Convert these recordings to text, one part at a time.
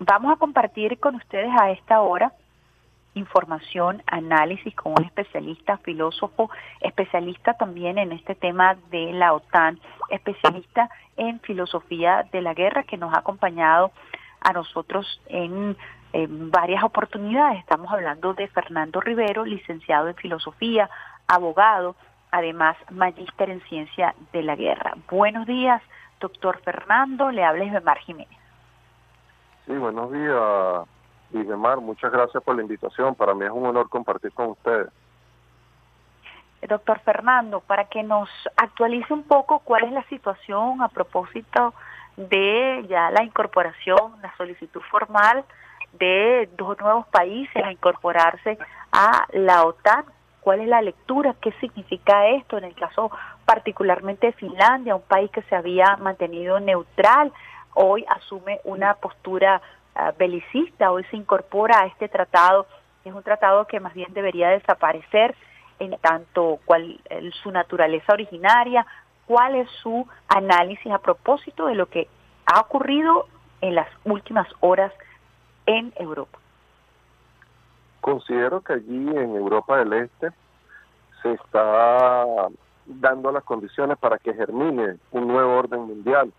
vamos a compartir con ustedes a esta hora información, análisis con un especialista, filósofo, especialista también en este tema de la OTAN, especialista en filosofía de la guerra que nos ha acompañado a nosotros en, varias oportunidades. Estamos hablando de Fernando Rivero, licenciado en filosofía, abogado, además magíster en ciencia de la guerra. Buenos días, doctor Fernando, le habla Isbemar Jiménez. Sí, buenos días, Isbemar, muchas gracias por la invitación. Para mí es un honor compartir con ustedes. Doctor Fernando, para que nos actualice un poco cuál es la situación a propósito de ya la incorporación, la solicitud formal de dos nuevos países a incorporarse a la OTAN. ¿Cuál es la lectura? ¿Qué significa esto? En el caso particularmente de Finlandia, un país que se había mantenido neutral, hoy asume una postura ah, belicista, hoy se incorpora a este tratado, es un tratado que más bien debería desaparecer en tanto cuál su naturaleza originaria, cuál es su análisis a propósito de lo que ha ocurrido en las últimas horas en Europa. Considero que allí en Europa del Este se está dando las condiciones para que germine un nuevo orden mundial.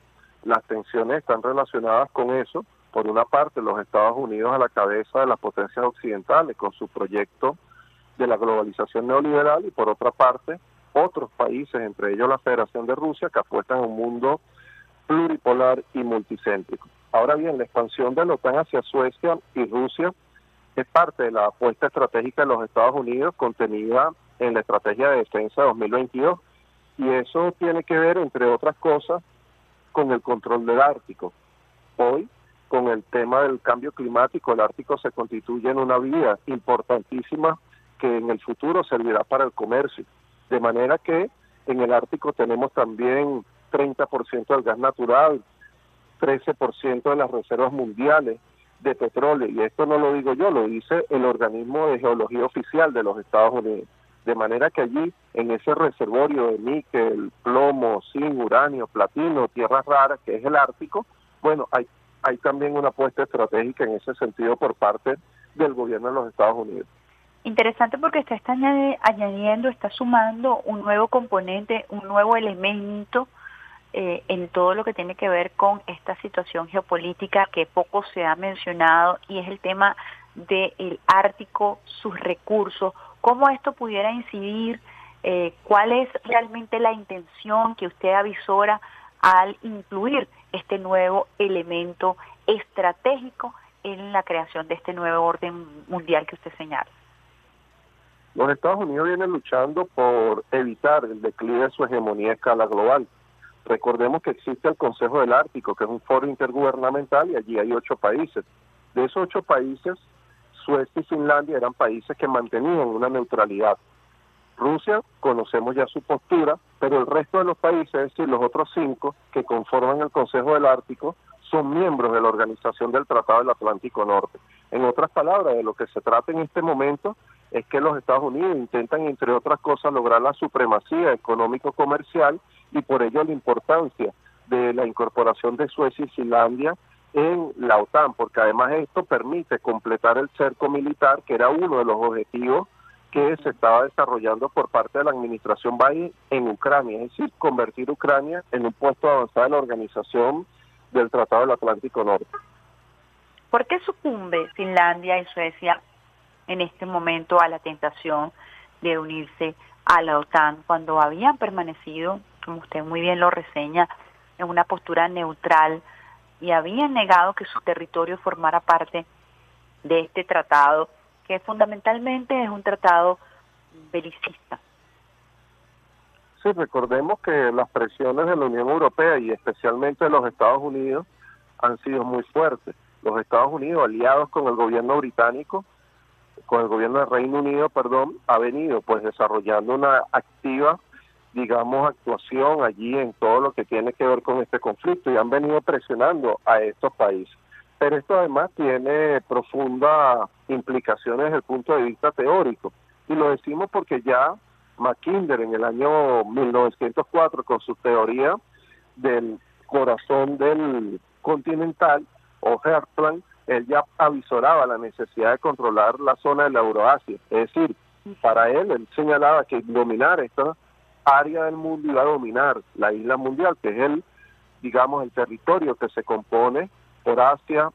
Las tensiones están relacionadas con eso. Por una parte, los Estados Unidos a la cabeza de las potencias occidentales con su proyecto de la globalización neoliberal y por otra parte, otros países, entre ellos la Federación de Rusia, que apuestan a un mundo pluripolar y multicéntrico. Ahora bien, la expansión de la OTAN hacia Suecia y Rusia es parte de la apuesta estratégica de los Estados Unidos contenida en la Estrategia de Defensa 2022 y eso tiene que ver, entre otras cosas, con el control del Ártico. Hoy, con el tema del cambio climático, el Ártico se constituye en una vía importantísima que en el futuro servirá para el comercio. De manera que en el Ártico tenemos también 30% del gas natural, 13% de las reservas mundiales de petróleo. Y esto no lo digo yo, lo dice el organismo de geología oficial de los Estados Unidos. De manera que allí, en ese reservorio de níquel, plomo, zinc, uranio, platino, tierras raras, que es el Ártico, bueno, hay, hay también una apuesta estratégica en ese sentido por parte del gobierno de los Estados Unidos. Interesante porque está añadiendo, está sumando un nuevo componente, un nuevo elemento eh, en todo lo que tiene que ver con esta situación geopolítica que poco se ha mencionado y es el tema del Ártico, sus recursos, cómo esto pudiera incidir, eh, cuál es realmente la intención que usted avisora al incluir este nuevo elemento estratégico en la creación de este nuevo orden mundial que usted señala. Los Estados Unidos vienen luchando por evitar el declive de su hegemonía a escala global Recordemos que existe el Consejo del Ártico, que es un foro intergubernamental y allí hay ocho países. De esos ocho países, Suecia y Finlandia eran países que mantenían una neutralidad. Rusia, conocemos ya su postura, pero el resto de los países, es decir, los otros cinco que conforman el Consejo del Ártico, son miembros de la Organización del Tratado del Atlántico Norte. En otras palabras, de lo que se trata en este momento es que los Estados Unidos intentan, entre otras cosas, lograr la supremacía económico-comercial y por ello la importancia de la incorporación de Suecia y Finlandia en la OTAN, porque además esto permite completar el cerco militar, que era uno de los objetivos que se estaba desarrollando por parte de la administración Biden en Ucrania, es decir, convertir Ucrania en un puesto avanzado en la organización del Tratado del Atlántico Norte. ¿Por qué sucumbe Finlandia y Suecia en este momento a la tentación de unirse a la OTAN cuando habían permanecido como usted muy bien lo reseña, en una postura neutral y habían negado que su territorio formara parte de este tratado, que fundamentalmente es un tratado belicista. Sí, recordemos que las presiones de la Unión Europea y especialmente de los Estados Unidos han sido muy fuertes. Los Estados Unidos, aliados con el gobierno británico, con el gobierno del Reino Unido, perdón, ha venido pues desarrollando una activa digamos, actuación allí en todo lo que tiene que ver con este conflicto y han venido presionando a estos países. Pero esto además tiene profundas implicaciones desde el punto de vista teórico. Y lo decimos porque ya Mackinder en el año 1904 con su teoría del corazón del continental o Herplan él ya avisoraba la necesidad de controlar la zona de la Euroasia. Es decir, para él, él señalaba que dominar esta área del mundo iba a dominar la isla mundial, que es el, digamos, el territorio que se compone por Asia,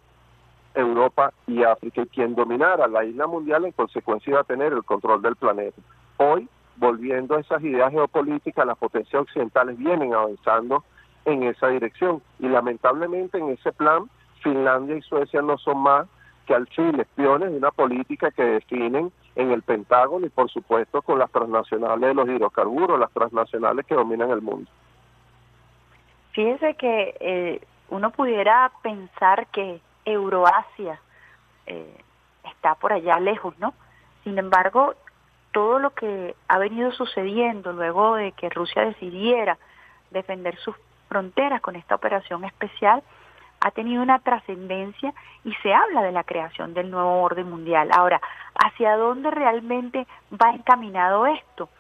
Europa y África. Y quien dominara la isla mundial, en consecuencia, iba a tener el control del planeta. Hoy, volviendo a esas ideas geopolíticas, las potencias occidentales vienen avanzando en esa dirección. Y lamentablemente en ese plan, Finlandia y Suecia no son más que alfiles, piones de una política que definen en el Pentágono y por supuesto con las transnacionales de los hidrocarburos, las transnacionales que dominan el mundo. Fíjese que eh, uno pudiera pensar que Euroasia eh, está por allá lejos, ¿no? Sin embargo, todo lo que ha venido sucediendo luego de que Rusia decidiera defender sus fronteras con esta operación especial ha tenido una trascendencia y se habla de la creación del nuevo orden mundial. Ahora, ¿hacia dónde realmente va encaminado esto?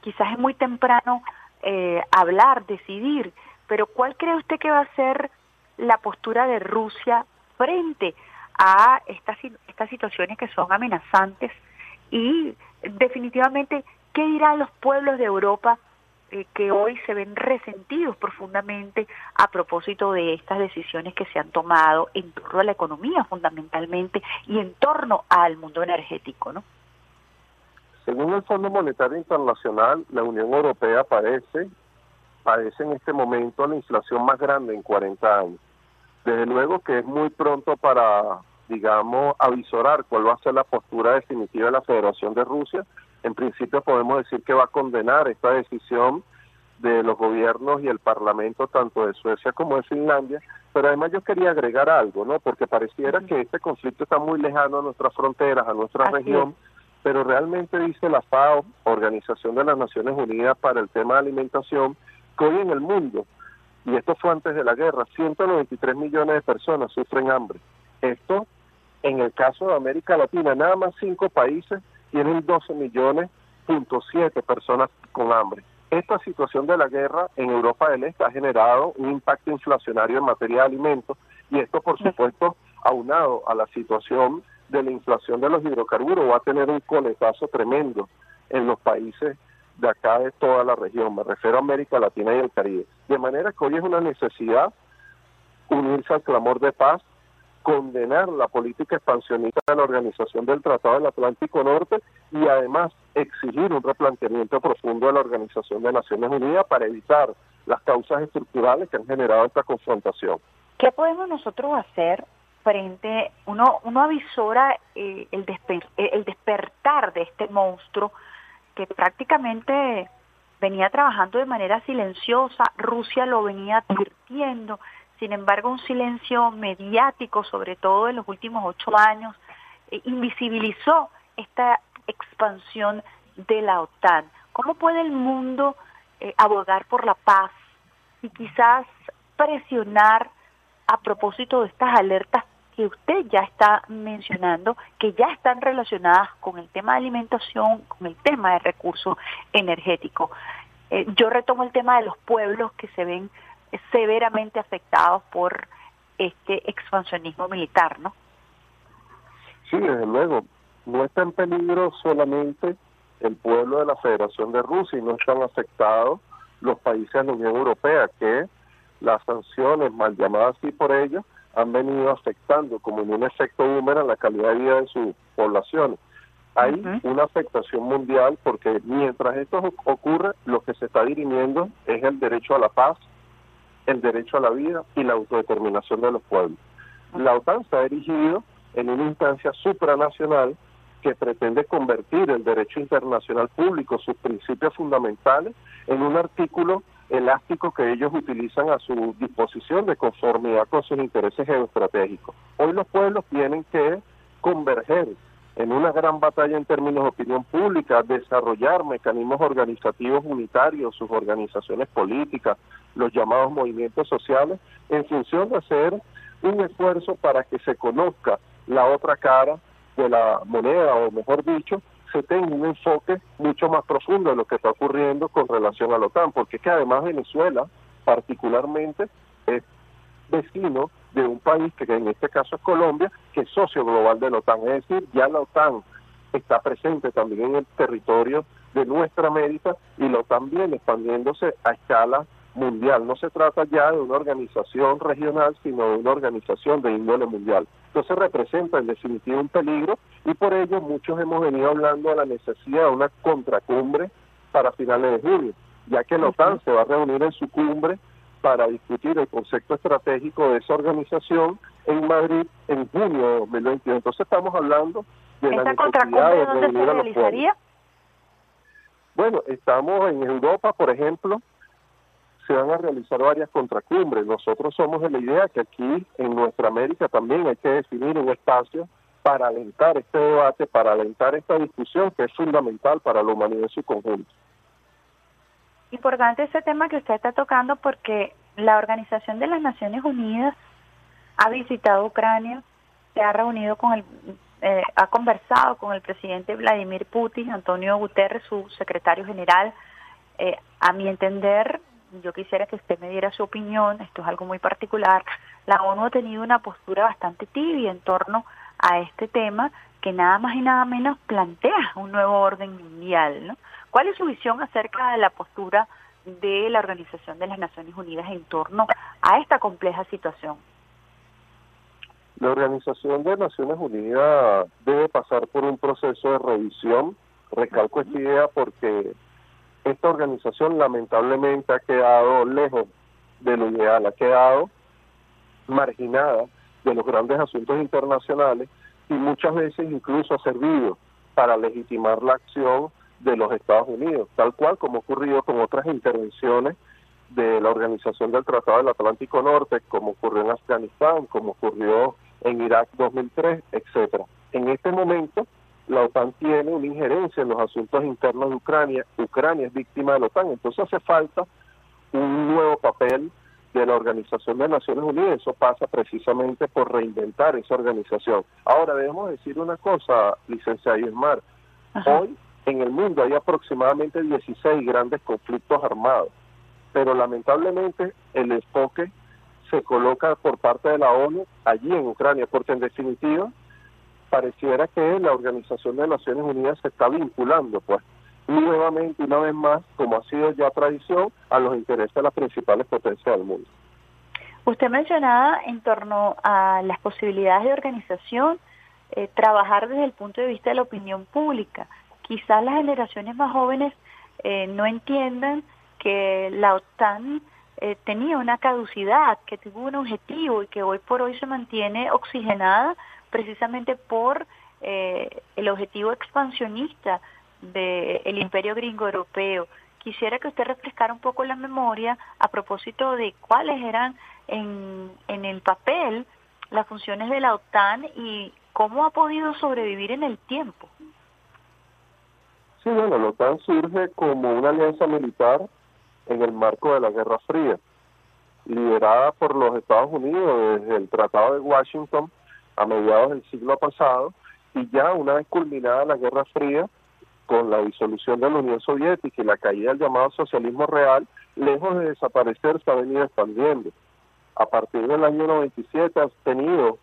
Quizás es muy temprano eh, hablar, decidir, pero ¿cuál cree usted que va a ser la postura de Rusia frente a estas, estas situaciones que son amenazantes y definitivamente qué dirán los pueblos de Europa eh, que hoy se ven resentidos profundamente a propósito de estas decisiones que se han tomado en torno a la economía fundamentalmente y en torno al mundo energético, ¿no? Según el Fondo Monetario Internacional, la Unión Europea padece, padece en este momento la inflación más grande en 40 años. Desde luego que es muy pronto para, digamos, avisorar cuál va a ser la postura definitiva de la Federación de Rusia. En principio podemos decir que va a condenar esta decisión de los gobiernos y el parlamento tanto de Suecia como de Finlandia, pero además yo quería agregar algo, ¿no? Porque pareciera que este conflicto está muy lejano a nuestras fronteras, a nuestra región, pero realmente dice la FAO, Organización de las Naciones Unidas para el tema de alimentación, que hoy en el mundo y esto fue antes de la guerra, 193 millones de personas sufren hambre. Esto, en el caso de América Latina, nada más cinco países tienen 12 millones, punto siete personas con hambre. Esta situación de la guerra en Europa del Este ha generado un impacto inflacionario en materia de alimentos y esto, por supuesto, aunado a la situación de la inflación de los hidrocarburos, va a tener un coletazo tremendo en los países de acá de toda la región, me refiero a América Latina y el Caribe. De manera que hoy es una necesidad unirse al clamor de paz, condenar la política expansionista de la Organización del Tratado del Atlántico Norte y además exigir un replanteamiento profundo de la Organización de Naciones Unidas para evitar las causas estructurales que han generado esta confrontación. ¿Qué podemos nosotros hacer frente, uno, uno avisora eh, el, el despertar de este monstruo que prácticamente venía trabajando de manera silenciosa, Rusia lo venía advirtiendo, sin embargo un silencio mediático, sobre todo en los últimos ocho años, eh, invisibilizó esta expansión de la OTAN. ¿Cómo puede el mundo eh, abogar por la paz y quizás presionar a propósito de estas alertas que usted ya está mencionando, que ya están relacionadas con el tema de alimentación, con el tema de recursos energéticos. Eh, yo retomo el tema de los pueblos que se ven severamente afectados por este expansionismo militar, ¿no? Sí, desde luego. No está en peligro solamente el pueblo de la Federación de Rusia y no están afectados los países de la Unión Europea, que las sanciones, mal llamadas así por ellos, han venido afectando como en un efecto boomerang la calidad de vida de sus poblaciones. Hay una afectación mundial porque mientras esto ocurre, lo que se está dirimiendo es el derecho a la paz, el derecho a la vida y la autodeterminación de los pueblos. La OTAN se ha erigido en una instancia supranacional que pretende convertir el derecho internacional público, sus principios fundamentales, en un artículo elástico que ellos utilizan a su disposición de conformidad con sus intereses geoestratégicos. Hoy los pueblos tienen que converger en una gran batalla en términos de opinión pública, desarrollar mecanismos organizativos unitarios, sus organizaciones políticas, los llamados movimientos sociales, en función de hacer un esfuerzo para que se conozca la otra cara de la moneda, o mejor dicho, se tenga un enfoque mucho más profundo de lo que está ocurriendo con relación a la OTAN, porque es que además Venezuela particularmente es vecino de un país que en este caso es Colombia, que es socio global de la OTAN. Es decir, ya la OTAN está presente también en el territorio de nuestra América y la OTAN viene expandiéndose a escala mundial. No se trata ya de una organización regional, sino de una organización de índole mundial. Entonces representa en definitiva un peligro y por ello muchos hemos venido hablando de la necesidad de una contracumbre para finales de junio, ya que la OTAN se va a reunir en su cumbre para discutir el concepto estratégico de esa organización en Madrid en junio de 2021. Entonces estamos hablando de la necesidad de reunir a los pueblos. Bueno, estamos en Europa, por ejemplo, se van a realizar varias contracumbres. Nosotros somos de la idea que aquí en nuestra América también hay que definir un espacio para alentar este debate, para alentar esta discusión que es fundamental para la humanidad en su conjunto. Importante ese tema que usted está tocando porque la Organización de las Naciones Unidas ha visitado Ucrania, se ha reunido con el, eh, ha conversado con el presidente Vladimir Putin, Antonio Guterres, su secretario general. Eh, a mi entender, yo quisiera que usted me diera su opinión, esto es algo muy particular, la ONU ha tenido una postura bastante tibia en torno a este tema que nada más y nada menos plantea un nuevo orden mundial, ¿no? ¿Cuál es su visión acerca de la postura de la Organización de las Naciones Unidas en torno a esta compleja situación? La Organización de Naciones Unidas debe pasar por un proceso de revisión. Recalco esta idea porque esta organización lamentablemente ha quedado lejos de lo ideal, ha quedado marginada de los grandes asuntos internacionales y muchas veces incluso ha servido para legitimar la acción de los Estados Unidos, tal cual como ha ocurrido con otras intervenciones de la Organización del Tratado del Atlántico Norte, como ocurrió en Afganistán, como ocurrió en Irak 2003, etcétera. En este momento, la OTAN tiene una injerencia en los asuntos internos de Ucrania. Ucrania es víctima de la OTAN, entonces hace falta un nuevo papel de la Organización de Naciones Unidas. Eso pasa precisamente por reinventar esa organización. Ahora debemos decir una cosa, licenciada Yesmar. Hoy en el mundo hay aproximadamente 16 grandes conflictos armados, pero lamentablemente el enfoque se coloca por parte de la ONU allí en Ucrania, porque en definitiva pareciera que la Organización de Naciones Unidas se está vinculando, pues, nuevamente, una vez más, como ha sido ya tradición, a los intereses de las principales potencias del mundo. Usted mencionaba en torno a las posibilidades de organización, eh, trabajar desde el punto de vista de la opinión pública quizás las generaciones más jóvenes eh, no entiendan que la OTAN eh, tenía una caducidad, que tuvo un objetivo y que hoy por hoy se mantiene oxigenada precisamente por eh, el objetivo expansionista del imperio gringo europeo. Quisiera que usted refrescara un poco la memoria a propósito de cuáles eran en, en el papel las funciones de la OTAN y cómo ha podido sobrevivir en el tiempo. Sí, bueno, la OTAN surge como una alianza militar en el marco de la Guerra Fría, liderada por los Estados Unidos desde el Tratado de Washington a mediados del siglo pasado, y ya una vez culminada la Guerra Fría, con la disolución de la Unión Soviética y la caída del llamado socialismo real, lejos de desaparecer, se ha venido expandiendo. A partir del año 97 ha tenido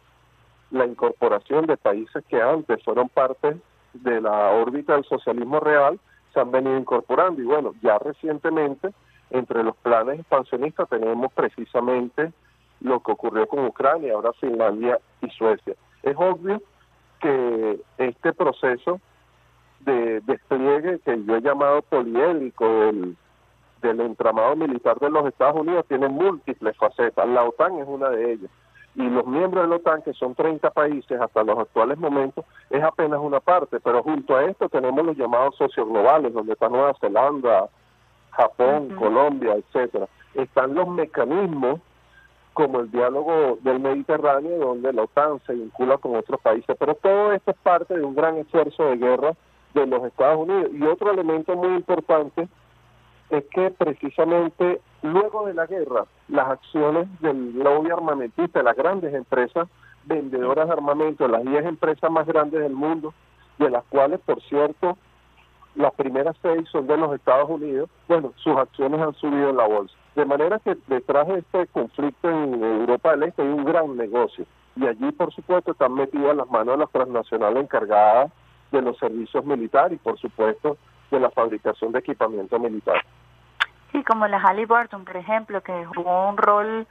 la incorporación de países que antes fueron parte de la órbita del socialismo real se han venido incorporando y bueno, ya recientemente entre los planes expansionistas tenemos precisamente lo que ocurrió con Ucrania, ahora Finlandia y Suecia. Es obvio que este proceso de despliegue que yo he llamado poliédrico del, del entramado militar de los Estados Unidos tiene múltiples facetas. La OTAN es una de ellas y los miembros de la OTAN, que son 30 países hasta los actuales momentos, es apenas una parte, pero junto a esto tenemos los llamados socios globales, donde está Nueva Zelanda, Japón, Colombia, etcétera. Están los mecanismos como el diálogo del Mediterráneo, donde la OTAN se vincula con otros países, pero todo esto es parte de un gran esfuerzo de guerra de los Estados Unidos. Y otro elemento muy importante es que precisamente luego de la guerra, las acciones del lobby armamentista, las grandes empresas vendedoras de armamento, las 10 empresas más grandes del mundo, de las cuales, por cierto, las primeras seis son de los Estados Unidos, bueno, sus acciones han subido en la bolsa. De manera que detrás de este conflicto en Europa del Este hay un gran negocio. Y allí, por supuesto, están metidas las manos de las transnacionales encargadas de los servicios militares y, por supuesto, de la fabricación de equipamiento militar. Sí, como la Halliburton, por ejemplo, que jugó un rol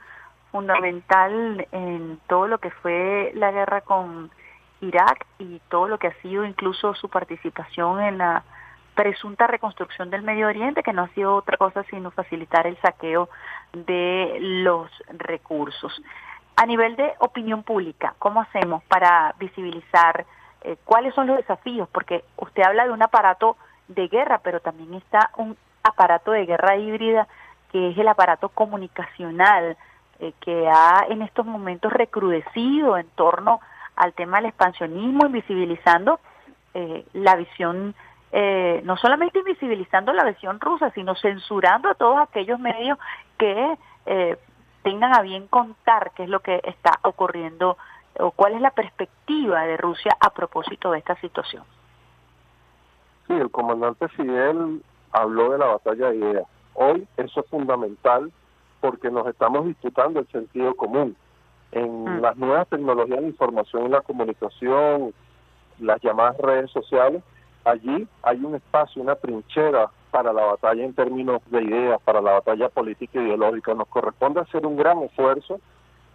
fundamental en todo lo que fue la guerra con Irak y todo lo que ha sido incluso su participación en la presunta reconstrucción del Medio Oriente, que no ha sido otra cosa sino facilitar el saqueo de los recursos. A nivel de opinión pública, ¿cómo hacemos para visibilizar eh, cuáles son los desafíos? Porque usted habla de un aparato de guerra, pero también está un aparato de guerra híbrida, que es el aparato comunicacional, eh, que ha en estos momentos recrudecido en torno al tema del expansionismo, invisibilizando eh, la visión, eh, no solamente invisibilizando la visión rusa, sino censurando a todos aquellos medios que eh, tengan a bien contar qué es lo que está ocurriendo o cuál es la perspectiva de Rusia a propósito de esta situación. Sí, el comandante Fidel habló de la batalla de ideas. Hoy eso es fundamental porque nos estamos disputando el sentido común en mm. las nuevas tecnologías de información y la comunicación, las llamadas redes sociales, allí hay un espacio, una trinchera para la batalla en términos de ideas, para la batalla política e ideológica. Nos corresponde hacer un gran esfuerzo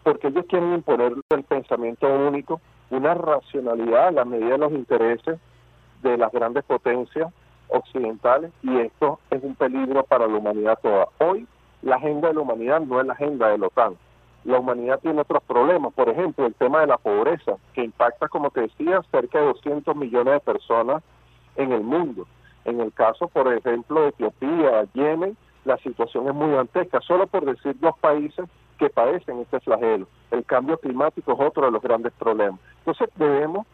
porque ellos quieren imponer el pensamiento único, una racionalidad a la medida de los intereses de las grandes potencias occidentales y esto es un peligro para la humanidad toda. Hoy la agenda de la humanidad no es la agenda de la OTAN la humanidad tiene otros problemas, por ejemplo, el tema de la pobreza, que impacta, como te decía, cerca de 200 millones de personas en el mundo. En el caso, por ejemplo, de Etiopía, Yemen, la situación es muy dantesca, solo por decir dos países que padecen este flagelo. El cambio climático es otro de los grandes problemas. Entonces debemos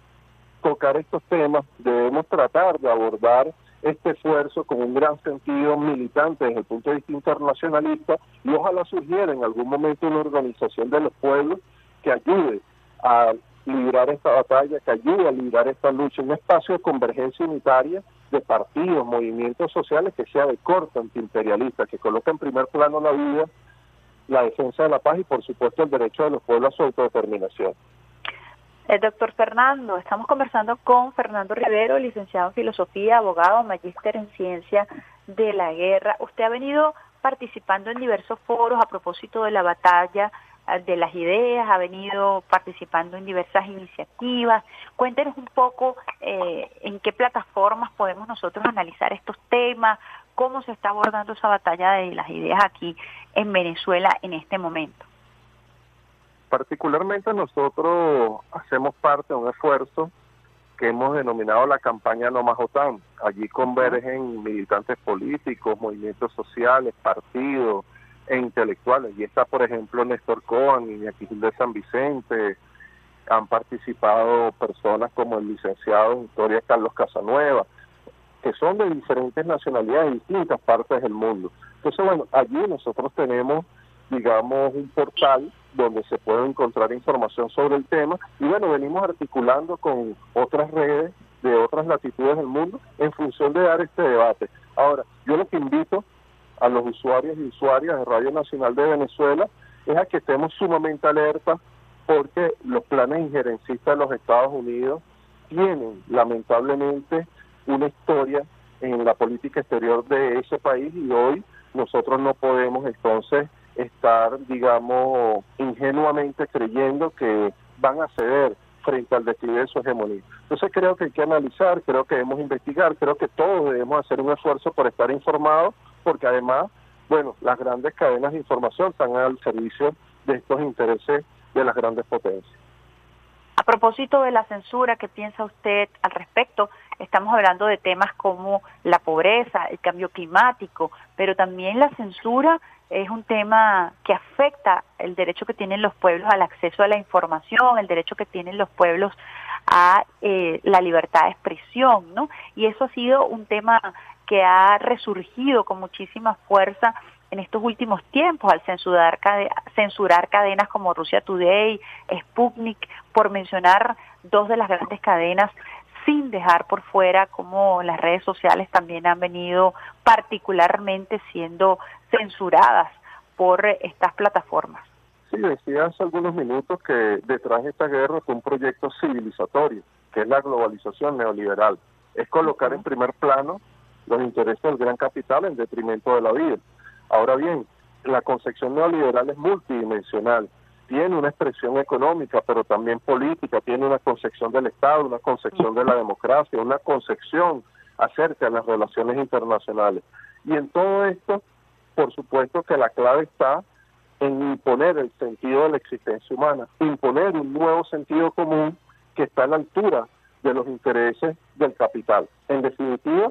tocar estos temas, debemos tratar de abordar este esfuerzo con un gran sentido militante desde el punto de vista internacionalista y ojalá surgiera en algún momento una organización de los pueblos que ayude a librar esta batalla, que ayude a librar esta lucha, un espacio de convergencia unitaria de partidos, movimientos sociales que sea de corte antiimperialista, que coloque en primer plano la vida, la defensa de la paz y por supuesto el derecho de los pueblos a su autodeterminación. El doctor Fernando, estamos conversando con Fernando Rivero, licenciado en Filosofía, abogado, magíster en Ciencia de la Guerra. Usted ha venido participando en diversos foros a propósito de la batalla eh, de las ideas, ha venido participando en diversas iniciativas. Cuéntenos un poco eh, en qué plataformas podemos nosotros analizar estos temas, cómo se está abordando esa batalla de las ideas aquí en Venezuela en este momento. Particularmente nosotros hacemos parte de un esfuerzo que hemos denominado la campaña No Más OTAN. Allí convergen militantes políticos, movimientos sociales, partidos e intelectuales. Y está, por ejemplo, Néstor Cohen, Iñaki de San Vicente, han participado personas como el licenciado en Historia Carlos Casanueva, que son de diferentes nacionalidades, de distintas partes del mundo. Entonces, bueno, allí nosotros tenemos, digamos, un portal donde se puede encontrar información sobre el tema y bueno, venimos articulando con otras redes de otras latitudes del mundo en función de dar este debate. Ahora, yo lo que invito a los usuarios y usuarias de Radio Nacional de Venezuela es a que estemos sumamente alerta porque los planes injerencistas de los Estados Unidos tienen lamentablemente una historia en la política exterior de ese país y hoy nosotros no podemos entonces estar, digamos, ingenuamente creyendo que van a ceder frente al declive de su hegemonía. Entonces creo que hay que analizar, creo que debemos investigar, creo que todos debemos hacer un esfuerzo por estar informados, porque además, bueno, las grandes cadenas de información están al servicio de estos intereses de las grandes potencias. A propósito de la censura, ¿qué piensa usted al respecto? Estamos hablando de temas como la pobreza, el cambio climático, pero también la censura es un tema que afecta el derecho que tienen los pueblos al acceso a la información, el derecho que tienen los pueblos a eh, la libertad de expresión, ¿no? Y eso ha sido un tema que ha resurgido con muchísima fuerza en estos últimos tiempos al censurar, censurar cadenas como Rusia Today, Sputnik, por mencionar dos de las grandes cadenas sin dejar por fuera cómo las redes sociales también han venido particularmente siendo censuradas por estas plataformas. Sí, decía hace algunos minutos que detrás de esta guerra fue un proyecto civilizatorio, que es la globalización neoliberal. Es colocar en primer plano los intereses del gran capital en detrimento de la vida. Ahora bien, la concepción neoliberal es multidimensional. Tiene una expresión económica, pero también política, tiene una concepción del Estado, una concepción de la democracia, una concepción acerca de las relaciones internacionales. Y en todo esto, por supuesto que la clave está en imponer el sentido de la existencia humana, imponer un nuevo sentido común que está a la altura de los intereses del capital. En definitiva,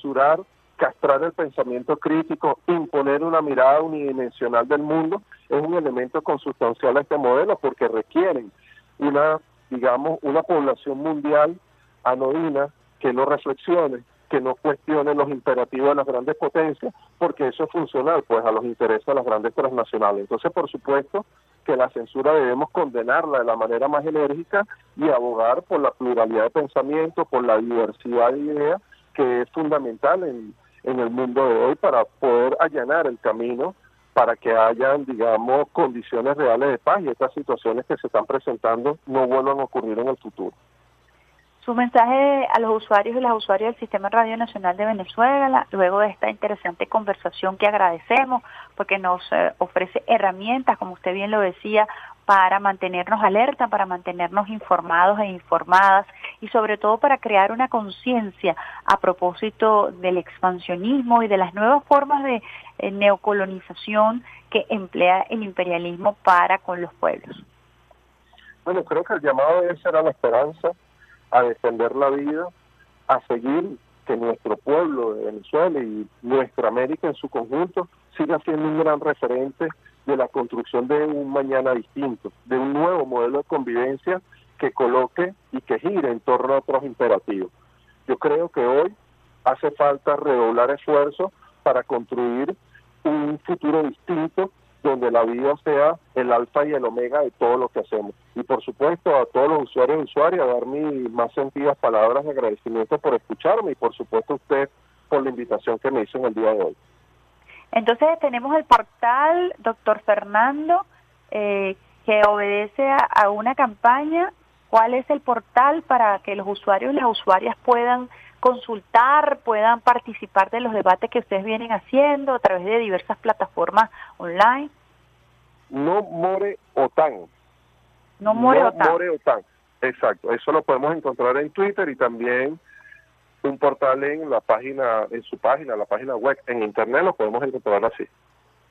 censurar, castrar el pensamiento crítico, imponer una mirada unidimensional del mundo es un elemento consustancial a este modelo porque requieren una, digamos, una población mundial anodina que no reflexione, que no cuestione los imperativos de las grandes potencias, porque eso es funcional pues a los intereses de las grandes transnacionales. Entonces, por supuesto que la censura debemos condenarla de la manera más enérgica y abogar por la pluralidad de pensamiento, por la diversidad de ideas, que es fundamental en, en el mundo de hoy para poder allanar el camino para que hayan, digamos, condiciones reales de paz y estas situaciones que se están presentando no vuelvan a ocurrir en el futuro su mensaje a los usuarios y las usuarias del Sistema Radio Nacional de Venezuela, luego de esta interesante conversación que agradecemos, porque nos eh, ofrece herramientas, como usted bien lo decía, para mantenernos alerta, para mantenernos informados e informadas y sobre todo para crear una conciencia a propósito del expansionismo y de las nuevas formas de eh, neocolonización que emplea el imperialismo para con los pueblos. Bueno, creo que el llamado debe ser a la esperanza, a defender la vida, a seguir que nuestro pueblo de Venezuela y nuestra América en su conjunto siga siendo un gran referente de la construcción de un mañana distinto, de un nuevo modelo de convivencia que coloque y que gire en torno a otros imperativos. Yo creo que hoy hace falta redoblar esfuerzos para construir un futuro distinto donde la vida sea el alfa y el omega de todo lo que hacemos. Y por supuesto a todos los usuarios y usuarias dar mis más sentidas palabras de agradecimiento por escucharme y por supuesto a usted por la invitación que me hizo en el día de hoy. Entonces tenemos el portal, doctor Fernando, eh, que obedece a una campaña. ¿Cuál es el portal para que los usuarios y las usuarias puedan consultar, puedan participar de los debates que ustedes vienen haciendo a través de diversas plataformas online. No More OTAN. No More OTAN. More OTAN. Exacto, eso lo podemos encontrar en Twitter y también un portal en la página, en su página, la página web, en internet lo podemos encontrar así.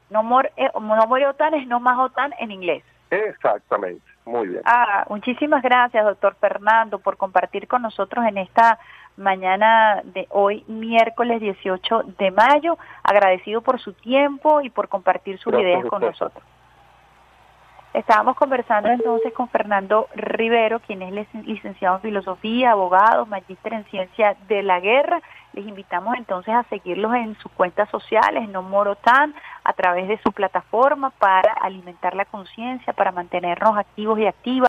No More, eh, no more OTAN es no más OTAN en inglés. Exactamente, muy bien. Ah, muchísimas gracias, doctor Fernando, por compartir con nosotros en esta mañana de hoy, miércoles 18 de mayo. Agradecido por su tiempo y por compartir sus ideas con nosotros. Estábamos conversando entonces con Fernando Rivero, quien es licenciado en filosofía, abogado, magíster en ciencia de la guerra. Les invitamos entonces a seguirlos en sus cuentas sociales, No Morotan, a través de su plataforma para alimentar la conciencia, para mantenernos activos y activas.